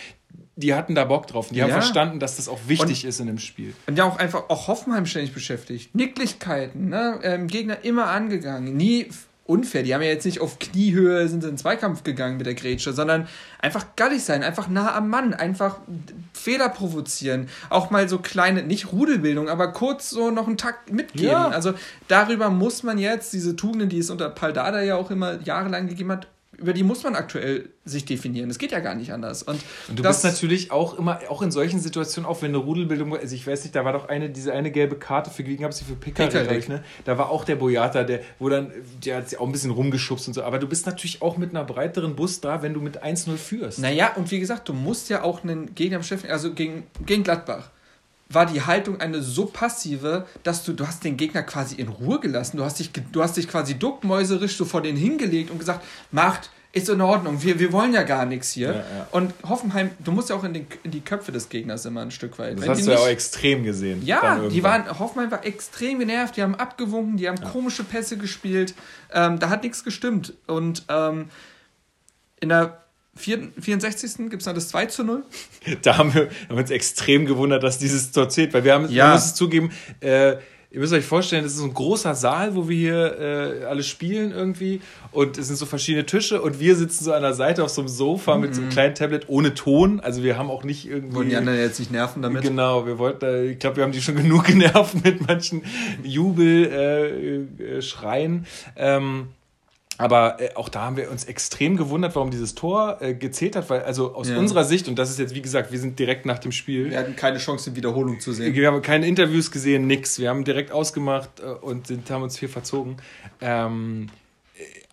die hatten da Bock drauf. Die ja. haben verstanden, dass das auch wichtig und, ist in dem Spiel. Und ja auch einfach auch Hoffenheim ständig beschäftigt. Nicklichkeiten, ne? Ähm, Gegner immer angegangen. Nie unfair. Die haben ja jetzt nicht auf Kniehöhe sind in den Zweikampf gegangen mit der Grätsche, sondern einfach gallig sein, einfach nah am Mann, einfach Fehler provozieren. Auch mal so kleine, nicht Rudelbildung, aber kurz so noch einen Takt mitgeben. Ja. Also darüber muss man jetzt diese Tugenden, die es unter Paldada ja auch immer jahrelang gegeben hat, über die muss man aktuell sich definieren. Das geht ja gar nicht anders. Und, und du bist natürlich auch immer, auch in solchen Situationen, auch wenn eine Rudelbildung, also ich weiß nicht, da war doch eine, diese eine gelbe Karte für, wie gab es die für Pickerick, ne? Da war auch der Boyata, der, wo dann, der hat sich auch ein bisschen rumgeschubst und so. Aber du bist natürlich auch mit einer breiteren Bus da, wenn du mit 1-0 führst. Naja, und wie gesagt, du musst ja auch einen Gegner beschäftigen, also gegen, gegen Gladbach war die Haltung eine so passive, dass du, du hast den Gegner quasi in Ruhe gelassen. Du hast dich, du hast dich quasi duckmäuserisch so vor den hingelegt und gesagt, macht, ist in Ordnung, wir, wir wollen ja gar nichts hier. Ja, ja. Und Hoffenheim, du musst ja auch in, den, in, die Köpfe des Gegners immer ein Stück weit. Das Wenn hast du ja auch extrem gesehen. Ja, die waren, Hoffenheim war extrem genervt, die haben abgewunken, die haben ja. komische Pässe gespielt, ähm, da hat nichts gestimmt. Und ähm, in der 64. gibt es dann das 2 zu 0. Da haben wir, haben wir uns extrem gewundert, dass dieses Tor zählt, weil wir haben, ja. man muss es zugeben, äh, ihr müsst euch vorstellen, das ist so ein großer Saal, wo wir hier äh, alle spielen irgendwie und es sind so verschiedene Tische und wir sitzen so an der Seite auf so einem Sofa mhm. mit so einem mhm. kleinen Tablet ohne Ton. Also wir haben auch nicht irgendwie... Wollen die anderen jetzt nicht nerven damit? Genau, wir wollten, ich glaube, wir haben die schon genug genervt mit manchen Jubelschreien. Äh, ähm, aber äh, auch da haben wir uns extrem gewundert, warum dieses Tor äh, gezählt hat, weil also aus ja. unserer Sicht, und das ist jetzt wie gesagt, wir sind direkt nach dem Spiel. Wir hatten keine Chance, in Wiederholung zu sehen. Wir haben keine Interviews gesehen, nix. Wir haben direkt ausgemacht äh, und sind, haben uns hier verzogen. Ähm,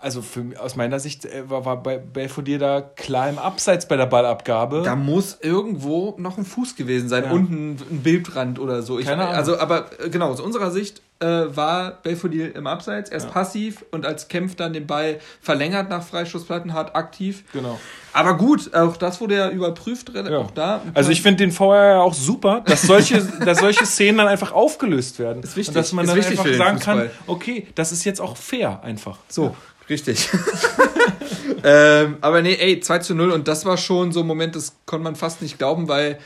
also für, aus meiner Sicht äh, war, war bei Belfodil da klar im Abseits bei der Ballabgabe. Da muss irgendwo noch ein Fuß gewesen sein, ja. unten ein Bildrand oder so. Ich, Keine Ahnung. Also, aber äh, genau, aus unserer Sicht äh, war Belfodil im Abseits, erst ja. passiv und als Kempf dann den Ball verlängert nach Freistoßplatten hart aktiv. Genau. Aber gut, auch das wurde ja überprüft, ja. auch da. Also ich finde den VR ja auch super, dass solche, dass solche Szenen dann einfach aufgelöst werden. Ist wichtig. Und dass man ist dann einfach sagen kann, okay, das ist jetzt auch fair einfach. So. Richtig. ähm, aber nee, ey, 2 zu 0 und das war schon so ein Moment, das konnte man fast nicht glauben, weil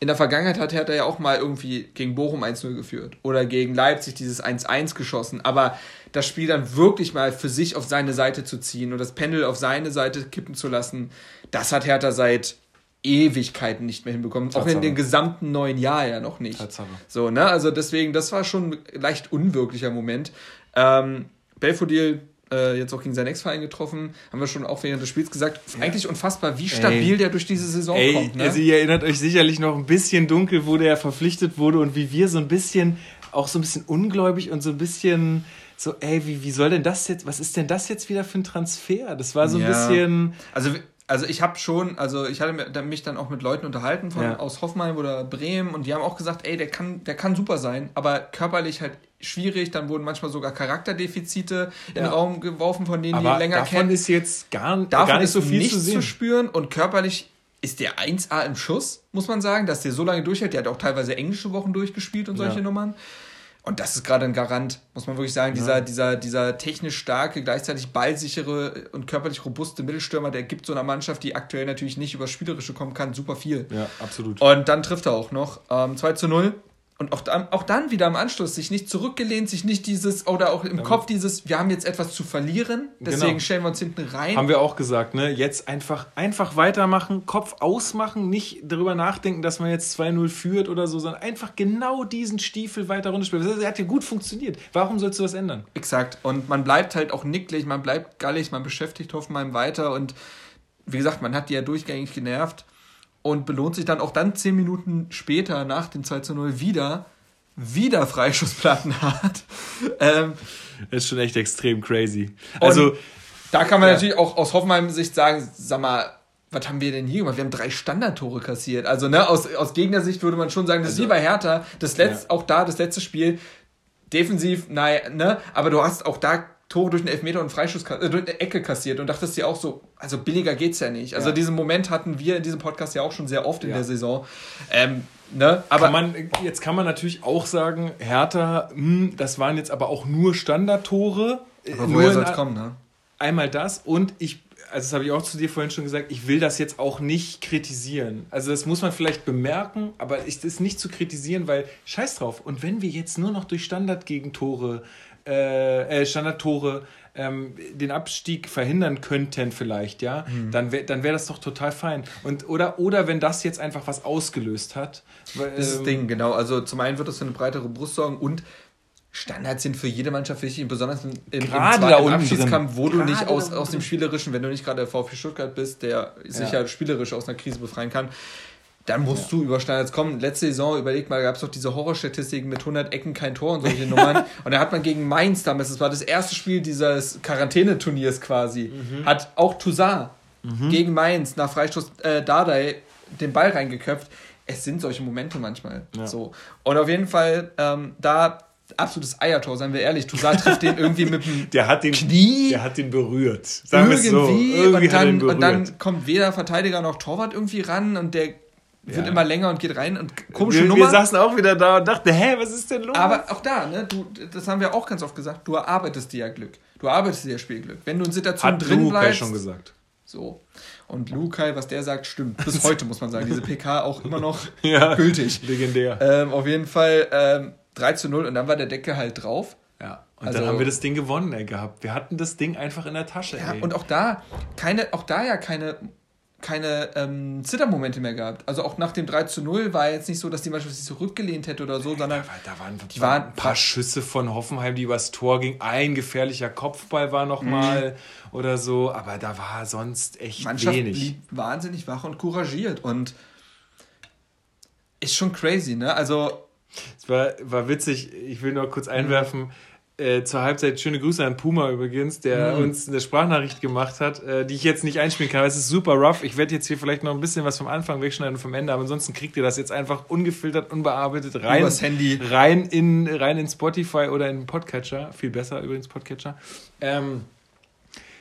in der Vergangenheit hat Hertha ja auch mal irgendwie gegen Bochum 1-0 geführt oder gegen Leipzig dieses 1-1 geschossen, aber das Spiel dann wirklich mal für sich auf seine Seite zu ziehen und das Pendel auf seine Seite kippen zu lassen, das hat Hertha seit Ewigkeiten nicht mehr hinbekommen. Tatsache. Auch in dem gesamten neuen Jahr ja noch nicht. Tatsache. So, ne? Also deswegen, das war schon ein leicht unwirklicher Moment. Ähm, Belfodil äh, jetzt auch gegen seinen Ex-Verein getroffen, haben wir schon auch während des Spiels gesagt, ja. eigentlich unfassbar, wie stabil Ey. der durch diese Saison Ey, kommt. Ne? Also ihr erinnert euch sicherlich noch ein bisschen dunkel, wo der verpflichtet wurde und wie wir so ein bisschen, auch so ein bisschen ungläubig und so ein bisschen so, ey, wie, wie soll denn das jetzt, was ist denn das jetzt wieder für ein Transfer? Das war so ein ja. bisschen. Also also ich habe schon, also ich hatte mich dann auch mit Leuten unterhalten von, ja. aus Hoffenheim oder Bremen und die haben auch gesagt, ey, der kann, der kann super sein, aber körperlich halt schwierig. Dann wurden manchmal sogar Charakterdefizite ja. in den Raum geworfen, von denen aber die länger davon kennen. Davon ist jetzt gar, davon gar nicht ist so viel zu, sehen. zu spüren und körperlich ist der 1A im Schuss, muss man sagen, dass der so lange durchhält. Der hat auch teilweise englische Wochen durchgespielt und solche ja. Nummern. Und das ist gerade ein Garant, muss man wirklich sagen. Ja. Dieser, dieser, dieser technisch starke, gleichzeitig ballsichere und körperlich robuste Mittelstürmer, der gibt so einer Mannschaft, die aktuell natürlich nicht über Spielerische kommen kann, super viel. Ja, absolut. Und dann trifft er auch noch. Ähm, 2 zu 0. und auch dann, auch dann wieder am Anschluss sich nicht zurückgelehnt, sich nicht dieses, oder auch im ja. Kopf dieses, wir haben jetzt etwas zu verlieren, deswegen genau. stellen wir uns hinten rein. Haben wir auch gesagt, ne? Jetzt einfach, einfach weitermachen, Kopf ausmachen, nicht darüber nachdenken, dass man jetzt 2-0 führt oder so, sondern einfach genau diesen Stiefel weiter runterspielen. Das hat ja gut funktioniert. Warum sollst du was ändern? Exakt. Und man bleibt halt auch nicklig, man bleibt gallig, man beschäftigt Hoffenheim weiter und wie gesagt, man hat die ja durchgängig genervt und belohnt sich dann auch dann zehn Minuten später nach dem 2 zu 0 wieder, wieder Freischussplatten hat. ähm, das ist schon echt extrem crazy. Also, da kann man ja. natürlich auch aus Hoffenheim-Sicht sagen, sag mal, was haben wir denn hier gemacht? Wir haben drei Standardtore kassiert. Also, ne, aus, aus Gegnersicht würde man schon sagen, das also, ist wie bei Hertha, das letzte, ja. auch da, das letzte Spiel, defensiv, nein, ne, aber du hast auch da Tore durch einen Elfmeter und Freischuss, äh, durch eine Ecke kassiert und dachtest dir auch so, also billiger geht's ja nicht. Also ja. diesen Moment hatten wir in diesem Podcast ja auch schon sehr oft in ja. der Saison. Ähm, ne? aber kann man, jetzt kann man natürlich auch sagen, Hertha, mh, hm, das waren jetzt aber auch nur Standardtore. Aber woher soll es kommen, ne? Einmal das und ich also das habe ich auch zu dir vorhin schon gesagt, ich will das jetzt auch nicht kritisieren. Also das muss man vielleicht bemerken, aber es ist nicht zu kritisieren, weil scheiß drauf. Und wenn wir jetzt nur noch durch Standardgegentore äh, äh, Standardtore ähm, den Abstieg verhindern könnten vielleicht, ja, mhm. dann wäre dann wär das doch total fein. Und, oder, oder wenn das jetzt einfach was ausgelöst hat. Weil, das ist das Ding, genau. Also zum einen wird das für eine breitere Brust sorgen und Standards sind für jede Mannschaft wichtig, besonders im, im, im, im Abschiedskampf, wo gerade du nicht aus, aus dem Spielerischen, wenn du nicht gerade der VfB Stuttgart bist, der sich ja spielerisch aus einer Krise befreien kann, dann musst ja. du über Standards kommen. Letzte Saison, überleg mal, gab es doch diese Horrorstatistiken mit 100 Ecken, kein Tor und solche Nummern. Und da hat man gegen Mainz damals, das war das erste Spiel dieses Quarantäneturniers quasi, mhm. hat auch Toussaint mhm. gegen Mainz nach Freistoß äh, Dardai den Ball reingeköpft. Es sind solche Momente manchmal. Ja. So. Und auf jeden Fall, ähm, da absolutes Eiertor, seien wir ehrlich. Toussaint trifft den irgendwie mit dem der hat den, Knie. Der hat den berührt. Sagen irgendwie, so. irgendwie und, dann, und dann kommt weder Verteidiger noch Torwart irgendwie ran und der wird ja. immer länger und geht rein und komische wir, Nummer. Wir saßen auch wieder da und dachten, hä, was ist denn los? Aber auch da, ne, du, das haben wir auch ganz oft gesagt, du erarbeitest dir ja Glück. Du erarbeitest dir ja Spielglück. Wenn du in Situationen Hat drin Lukai bleibst. schon gesagt. So. Und Lukai, was der sagt, stimmt. Bis heute muss man sagen. Diese PK auch immer noch ja, gültig. Legendär. Ähm, auf jeden Fall ähm, 3 zu 0 und dann war der Deckel halt drauf. Ja. Und also, dann haben wir das Ding gewonnen ey, gehabt. Wir hatten das Ding einfach in der Tasche. Ja, ey. und auch da keine, auch da ja keine keine ähm, Zittermomente mehr gehabt. Also auch nach dem 3 zu 0 war jetzt nicht so, dass die Mannschaft sich zurückgelehnt hätte oder so, sondern da, waren, die waren ein paar Schüsse von Hoffenheim, die übers Tor gingen. Ein gefährlicher Kopfball war nochmal mhm. oder so, aber da war sonst echt Mannschaft wenig. blieb wahnsinnig wach und couragiert und ist schon crazy, ne? Also es war, war witzig, ich will nur kurz einwerfen, mhm äh, zur Halbzeit schöne Grüße an Puma übrigens, der mhm. uns eine Sprachnachricht gemacht hat, äh, die ich jetzt nicht einspielen kann. Es ist super rough. Ich werde jetzt hier vielleicht noch ein bisschen was vom Anfang wegschneiden und vom Ende, aber ansonsten kriegt ihr das jetzt einfach ungefiltert, unbearbeitet rein. Übers Handy. Rein in, rein in Spotify oder in Podcatcher. Viel besser übrigens Podcatcher. Ähm,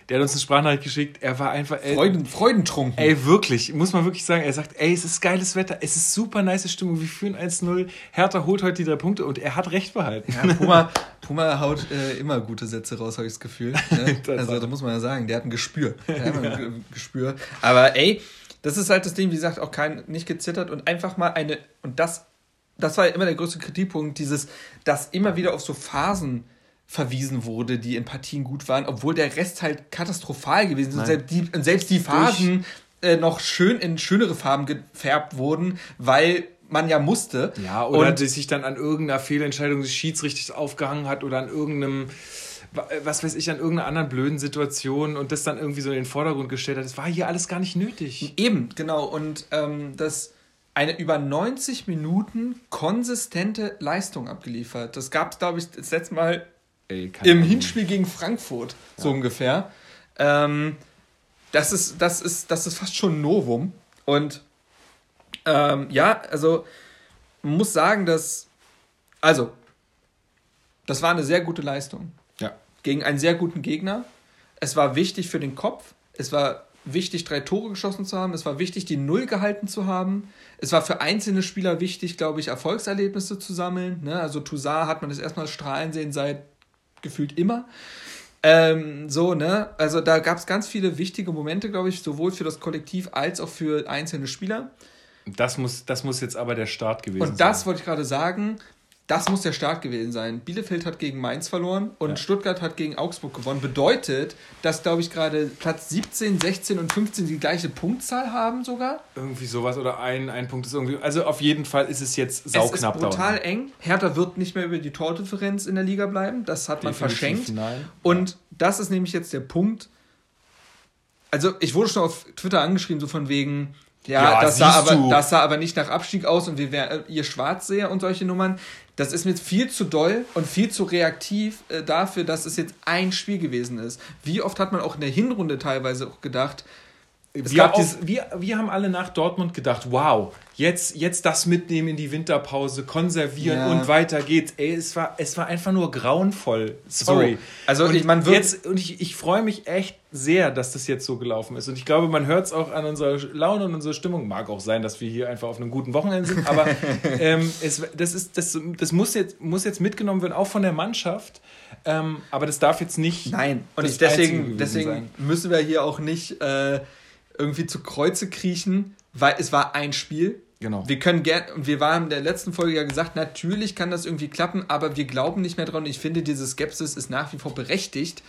der hat uns eine Sprachnachricht geschickt. Er war einfach. Ey, Freuden, freudentrunken. Ey, wirklich. Muss man wirklich sagen. Er sagt, ey, es ist geiles Wetter. Es ist super nice Stimmung. Wir führen 1-0. Hertha holt heute die drei Punkte und er hat recht behalten. Ja, Puma, Puma haut äh, immer gute Sätze raus, habe ich das Gefühl. Ne? also, da muss man ja sagen, der hat ein Gespür. Der hat ein Gespür. Aber ey, das ist halt das Ding, wie gesagt, auch kein, nicht gezittert und einfach mal eine. Und das, das war ja immer der größte Kritikpunkt, dieses, dass immer wieder auf so Phasen verwiesen wurde, die in Partien gut waren, obwohl der Rest halt katastrophal gewesen ist. Und selbst die, selbst die Phasen äh, noch schön in schönere Farben gefärbt wurden, weil man ja musste. Ja, oder und, sich dann an irgendeiner Fehlentscheidung des Schiedsrichters aufgehangen hat oder an irgendeinem was weiß ich, an irgendeiner anderen blöden Situation und das dann irgendwie so in den Vordergrund gestellt hat. Das war hier alles gar nicht nötig. Eben, genau. Und ähm, das eine über 90 Minuten konsistente Leistung abgeliefert. Das gab es, glaube ich, das letzte Mal Ey, Im Hinspiel gegen Frankfurt, ja. so ungefähr. Ähm, das, ist, das, ist, das ist fast schon ein Novum. Und ähm, ja, also man muss sagen, dass. Also, das war eine sehr gute Leistung. Ja. Gegen einen sehr guten Gegner. Es war wichtig für den Kopf. Es war wichtig, drei Tore geschossen zu haben. Es war wichtig, die Null gehalten zu haben. Es war für einzelne Spieler wichtig, glaube ich, Erfolgserlebnisse zu sammeln. Ne? Also Toussaint hat man das erstmal strahlen sehen seit gefühlt immer. Ähm, so, ne? Also da gab es ganz viele wichtige Momente, glaube ich, sowohl für das Kollektiv als auch für einzelne Spieler. Das muss, das muss jetzt aber der Start gewesen sein. Und das sein. wollte ich gerade sagen. Das muss der Start gewesen sein. Bielefeld hat gegen Mainz verloren und ja. Stuttgart hat gegen Augsburg gewonnen. Bedeutet, dass, glaube ich, gerade Platz 17, 16 und 15 die gleiche Punktzahl haben sogar. Irgendwie sowas oder ein, ein Punkt ist irgendwie. Also auf jeden Fall ist es jetzt sauknapp. Es ist brutal dauern. eng. Hertha wird nicht mehr über die Tordifferenz in der Liga bleiben. Das hat man Definitiv verschenkt. Nein. Und das ist nämlich jetzt der Punkt. Also ich wurde schon auf Twitter angeschrieben, so von wegen, ja, ja das, sah aber, das sah aber nicht nach Abstieg aus und wir wären ihr Schwarzseher und solche Nummern. Das ist mir viel zu doll und viel zu reaktiv äh, dafür, dass es jetzt ein Spiel gewesen ist. Wie oft hat man auch in der Hinrunde teilweise auch gedacht, wir, auch, wir, wir haben alle nach Dortmund gedacht, wow, jetzt, jetzt das mitnehmen in die Winterpause, konservieren ja. und weiter geht's. Ey, es war, es war einfach nur grauenvoll. Sorry. So, also und ich, man wird jetzt und ich, ich freue mich echt sehr, dass das jetzt so gelaufen ist. Und ich glaube, man hört es auch an unserer Laune und unserer Stimmung. Mag auch sein, dass wir hier einfach auf einem guten Wochenende sind, aber ähm, es, das, ist, das, das muss, jetzt, muss jetzt mitgenommen werden, auch von der Mannschaft. Ähm, aber das darf jetzt nicht. Nein, und ich, deswegen, deswegen müssen wir hier auch nicht. Äh, irgendwie zu Kreuze kriechen, weil es war ein Spiel. Genau. Wir können gerne, und wir waren in der letzten Folge ja gesagt, natürlich kann das irgendwie klappen, aber wir glauben nicht mehr dran. Ich finde, diese Skepsis ist nach wie vor berechtigt,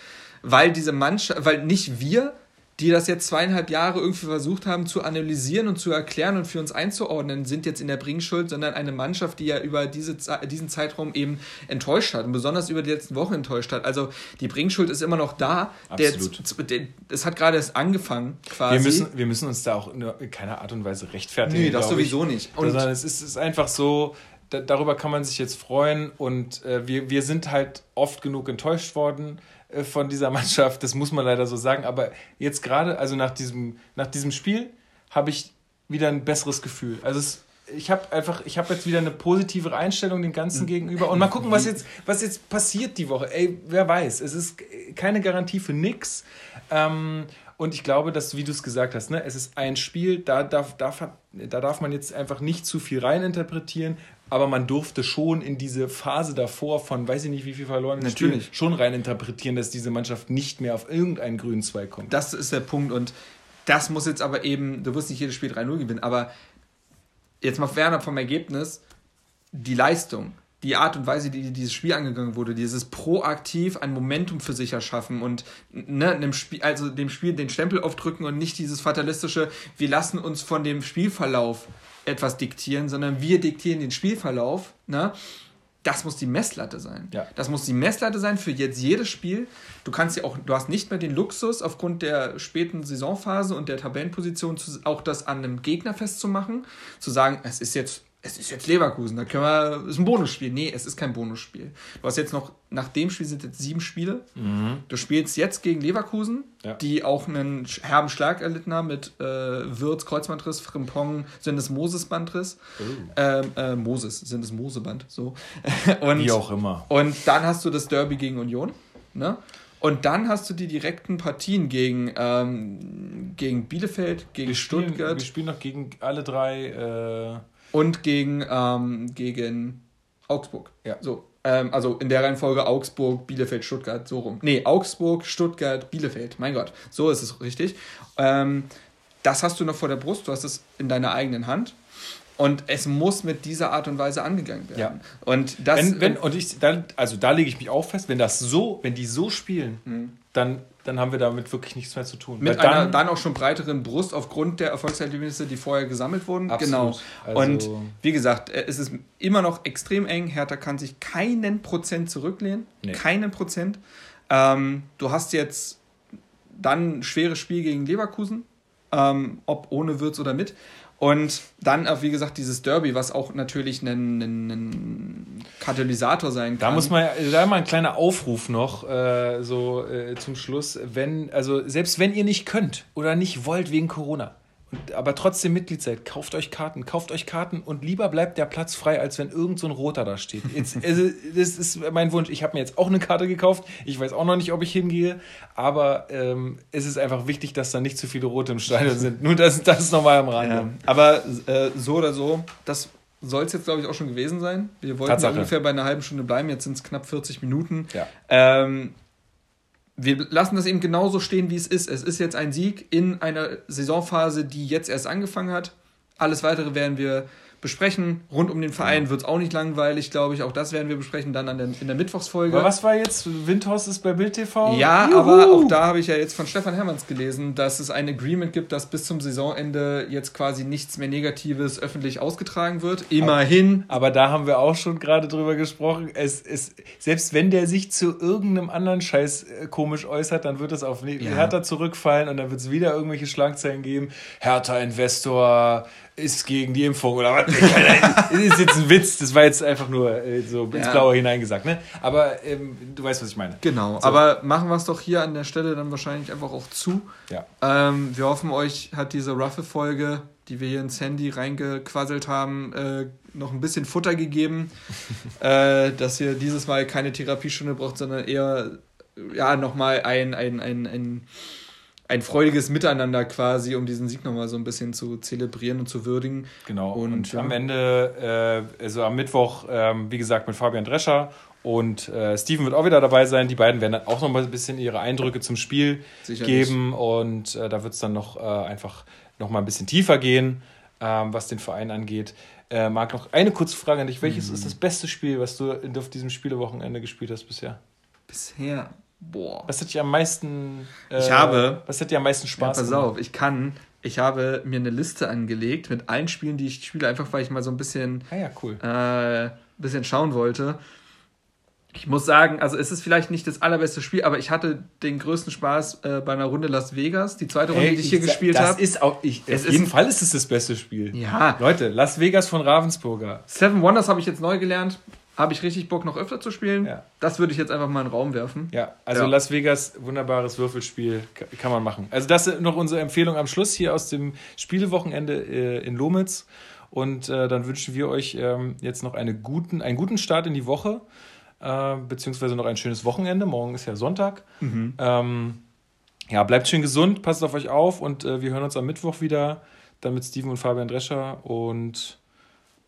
weil diese Mannschaft, weil nicht wir, die das jetzt zweieinhalb Jahre irgendwie versucht haben zu analysieren und zu erklären und für uns einzuordnen, sind jetzt in der Bringschuld, sondern eine Mannschaft, die ja über diese, diesen Zeitraum eben enttäuscht hat und besonders über die letzten Wochen enttäuscht hat. Also die Bringschuld ist immer noch da. Absolut. Es hat gerade erst angefangen quasi. Wir müssen, wir müssen uns da auch in keiner Art und Weise rechtfertigen. Nee, das sowieso ich. nicht. Und sondern es ist, ist einfach so, darüber kann man sich jetzt freuen und äh, wir, wir sind halt oft genug enttäuscht worden von dieser Mannschaft, das muss man leider so sagen. Aber jetzt gerade, also nach diesem, nach diesem Spiel, habe ich wieder ein besseres Gefühl. Also es, ich habe einfach, ich habe jetzt wieder eine positivere Einstellung dem Ganzen gegenüber. Und mal gucken, was jetzt, was jetzt passiert die Woche. Ey, wer weiß. Es ist keine Garantie für nix. Ähm, und ich glaube, dass, wie du es gesagt hast, ne, es ist ein Spiel, da darf, darf, da darf man jetzt einfach nicht zu viel reininterpretieren aber man durfte schon in diese Phase davor von, weiß ich nicht, wie viel verloren Natürlich. Spielen, schon rein interpretieren, dass diese Mannschaft nicht mehr auf irgendeinen grünen Zweig kommt. Das ist der Punkt und das muss jetzt aber eben, du wirst nicht jedes Spiel 3-0 gewinnen, aber jetzt mal Werner vom Ergebnis, die Leistung, die Art und Weise, die dieses Spiel angegangen wurde, dieses proaktiv ein Momentum für sich erschaffen und ne, dem Spiel, also dem Spiel den Stempel aufdrücken und nicht dieses fatalistische, wir lassen uns von dem Spielverlauf etwas diktieren, sondern wir diktieren den Spielverlauf. Ne? Das muss die Messlatte sein. Ja. Das muss die Messlatte sein für jetzt jedes Spiel. Du kannst ja auch, du hast nicht mehr den Luxus, aufgrund der späten Saisonphase und der Tabellenposition auch das an einem Gegner festzumachen, zu sagen, es ist jetzt es ist jetzt Leverkusen, da können wir, ist ein Bonusspiel. Nee, es ist kein Bonusspiel. Du hast jetzt noch, nach dem Spiel sind jetzt sieben Spiele. Mhm. Du spielst jetzt gegen Leverkusen, ja. die auch einen herben Schlag erlitten haben mit äh, Wirtz, Kreuzbandriss, Frimpong, sind es Moses-Bandriss. Oh. Ähm, äh, Moses, sind es Moseband, so. und, Wie auch immer. Und dann hast du das Derby gegen Union, ne? Und dann hast du die direkten Partien gegen, ähm, gegen Bielefeld, gegen wir spielen, Stuttgart. Wir spielen noch gegen alle drei äh und gegen, ähm, gegen Augsburg. Ja. So. Ähm, also in der Reihenfolge Augsburg, Bielefeld, Stuttgart, so rum. Nee, Augsburg, Stuttgart, Bielefeld. Mein Gott, so ist es richtig. Ähm, das hast du noch vor der Brust, du hast es in deiner eigenen Hand. Und es muss mit dieser Art und Weise angegangen werden. Ja. Und das. Wenn, wenn, und ich, dann, also da lege ich mich auch fest, wenn das so, wenn die so spielen, mhm. Dann dann haben wir damit wirklich nichts mehr zu tun. Mit dann, einer dann auch schon breiteren Brust aufgrund der Erfolgserlebnisse, die vorher gesammelt wurden. Absolut. Genau. Also und wie gesagt, äh, es ist immer noch extrem eng. Hertha kann sich keinen Prozent zurücklehnen. Nee. Keinen Prozent. Ähm, du hast jetzt dann ein schweres Spiel gegen Leverkusen, ähm, ob ohne Würz oder mit. Und dann auch, wie gesagt, dieses Derby, was auch natürlich ein, ein, ein Katalysator sein kann. Da muss man, da mal ein kleiner Aufruf noch, äh, so äh, zum Schluss. Wenn, also selbst wenn ihr nicht könnt oder nicht wollt wegen Corona, und, aber trotzdem Mitglied seid, kauft euch Karten, kauft euch Karten und lieber bleibt der Platz frei, als wenn irgend so ein Roter da steht. Jetzt, also, das ist mein Wunsch. Ich habe mir jetzt auch eine Karte gekauft. Ich weiß auch noch nicht, ob ich hingehe, aber ähm, es ist einfach wichtig, dass da nicht zu viele Rote im Stadion sind. Nur das, das ist nochmal am Rande. Ja, aber äh, so oder so, das soll es jetzt, glaube ich, auch schon gewesen sein. Wir wollten ja ungefähr bei einer halben Stunde bleiben, jetzt sind es knapp 40 Minuten. Ja. Ähm, wir lassen das eben genauso stehen, wie es ist. Es ist jetzt ein Sieg in einer Saisonphase, die jetzt erst angefangen hat. Alles weitere werden wir besprechen. Rund um den Verein ja. wird es auch nicht langweilig, glaube ich. Auch das werden wir besprechen dann an der, in der Mittwochsfolge. Aber was war jetzt? Windhorst ist bei Bild TV? Ja, Juhu. aber auch da habe ich ja jetzt von Stefan Hermanns gelesen, dass es ein Agreement gibt, dass bis zum Saisonende jetzt quasi nichts mehr Negatives öffentlich ausgetragen wird. Immerhin. Aber, aber da haben wir auch schon gerade drüber gesprochen. Es, es, selbst wenn der sich zu irgendeinem anderen Scheiß äh, komisch äußert, dann wird es auf ja. Hertha zurückfallen und dann wird es wieder irgendwelche Schlagzeilen geben. Hertha-Investor ist gegen die Impfung oder was. das ist jetzt ein Witz, das war jetzt einfach nur äh, so ins ja. Blaue hineingesagt. Ne? Aber ähm, du weißt, was ich meine. Genau, so. aber machen wir es doch hier an der Stelle dann wahrscheinlich einfach auch zu. Ja. Ähm, wir hoffen, euch hat diese Ruffle-Folge, die wir hier ins Handy reingequasselt haben, äh, noch ein bisschen Futter gegeben, äh, dass ihr dieses Mal keine Therapiestunde braucht, sondern eher ja, nochmal ein, ein, ein, ein ein freudiges Miteinander quasi, um diesen Sieg nochmal so ein bisschen zu zelebrieren und zu würdigen. Genau. Und, und ja. am Ende, äh, also am Mittwoch, ähm, wie gesagt, mit Fabian Drescher und äh, Steven wird auch wieder dabei sein. Die beiden werden dann auch noch mal ein bisschen ihre Eindrücke zum Spiel Sicherlich. geben und äh, da wird es dann noch äh, einfach noch mal ein bisschen tiefer gehen, ähm, was den Verein angeht. Äh, Marc, noch eine kurze Frage an dich. Welches mhm. ist das beste Spiel, was du auf diesem Spielewochenende gespielt hast bisher? Bisher? Boah. Was hat dir am meisten. Äh, ich habe. Was hat dir am meisten Spaß ja, pass gemacht? auf, ich kann. Ich habe mir eine Liste angelegt mit allen Spielen, die ich spiele, einfach weil ich mal so ein bisschen. Ah ja, cool. Äh, bisschen schauen wollte. Ich muss sagen, also es ist vielleicht nicht das allerbeste Spiel, aber ich hatte den größten Spaß äh, bei einer Runde Las Vegas, die zweite Runde, hey, die ich hier gespielt habe. Das hab. ist auch, ich, es auf jeden ist, Fall ist es das beste Spiel. Ja. Leute, Las Vegas von Ravensburger. Seven Wonders habe ich jetzt neu gelernt habe ich richtig Bock, noch öfter zu spielen. Ja. Das würde ich jetzt einfach mal in den Raum werfen. Ja, also ja. Las Vegas, wunderbares Würfelspiel, kann man machen. Also das ist noch unsere Empfehlung am Schluss hier aus dem Spielewochenende äh, in Lomitz. Und äh, dann wünschen wir euch ähm, jetzt noch eine guten, einen guten Start in die Woche, äh, beziehungsweise noch ein schönes Wochenende. Morgen ist ja Sonntag. Mhm. Ähm, ja, bleibt schön gesund, passt auf euch auf und äh, wir hören uns am Mittwoch wieder. Dann mit Steven und Fabian Drescher. Und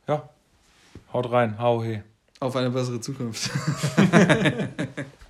ja, haut rein, hau he. Auf eine bessere Zukunft.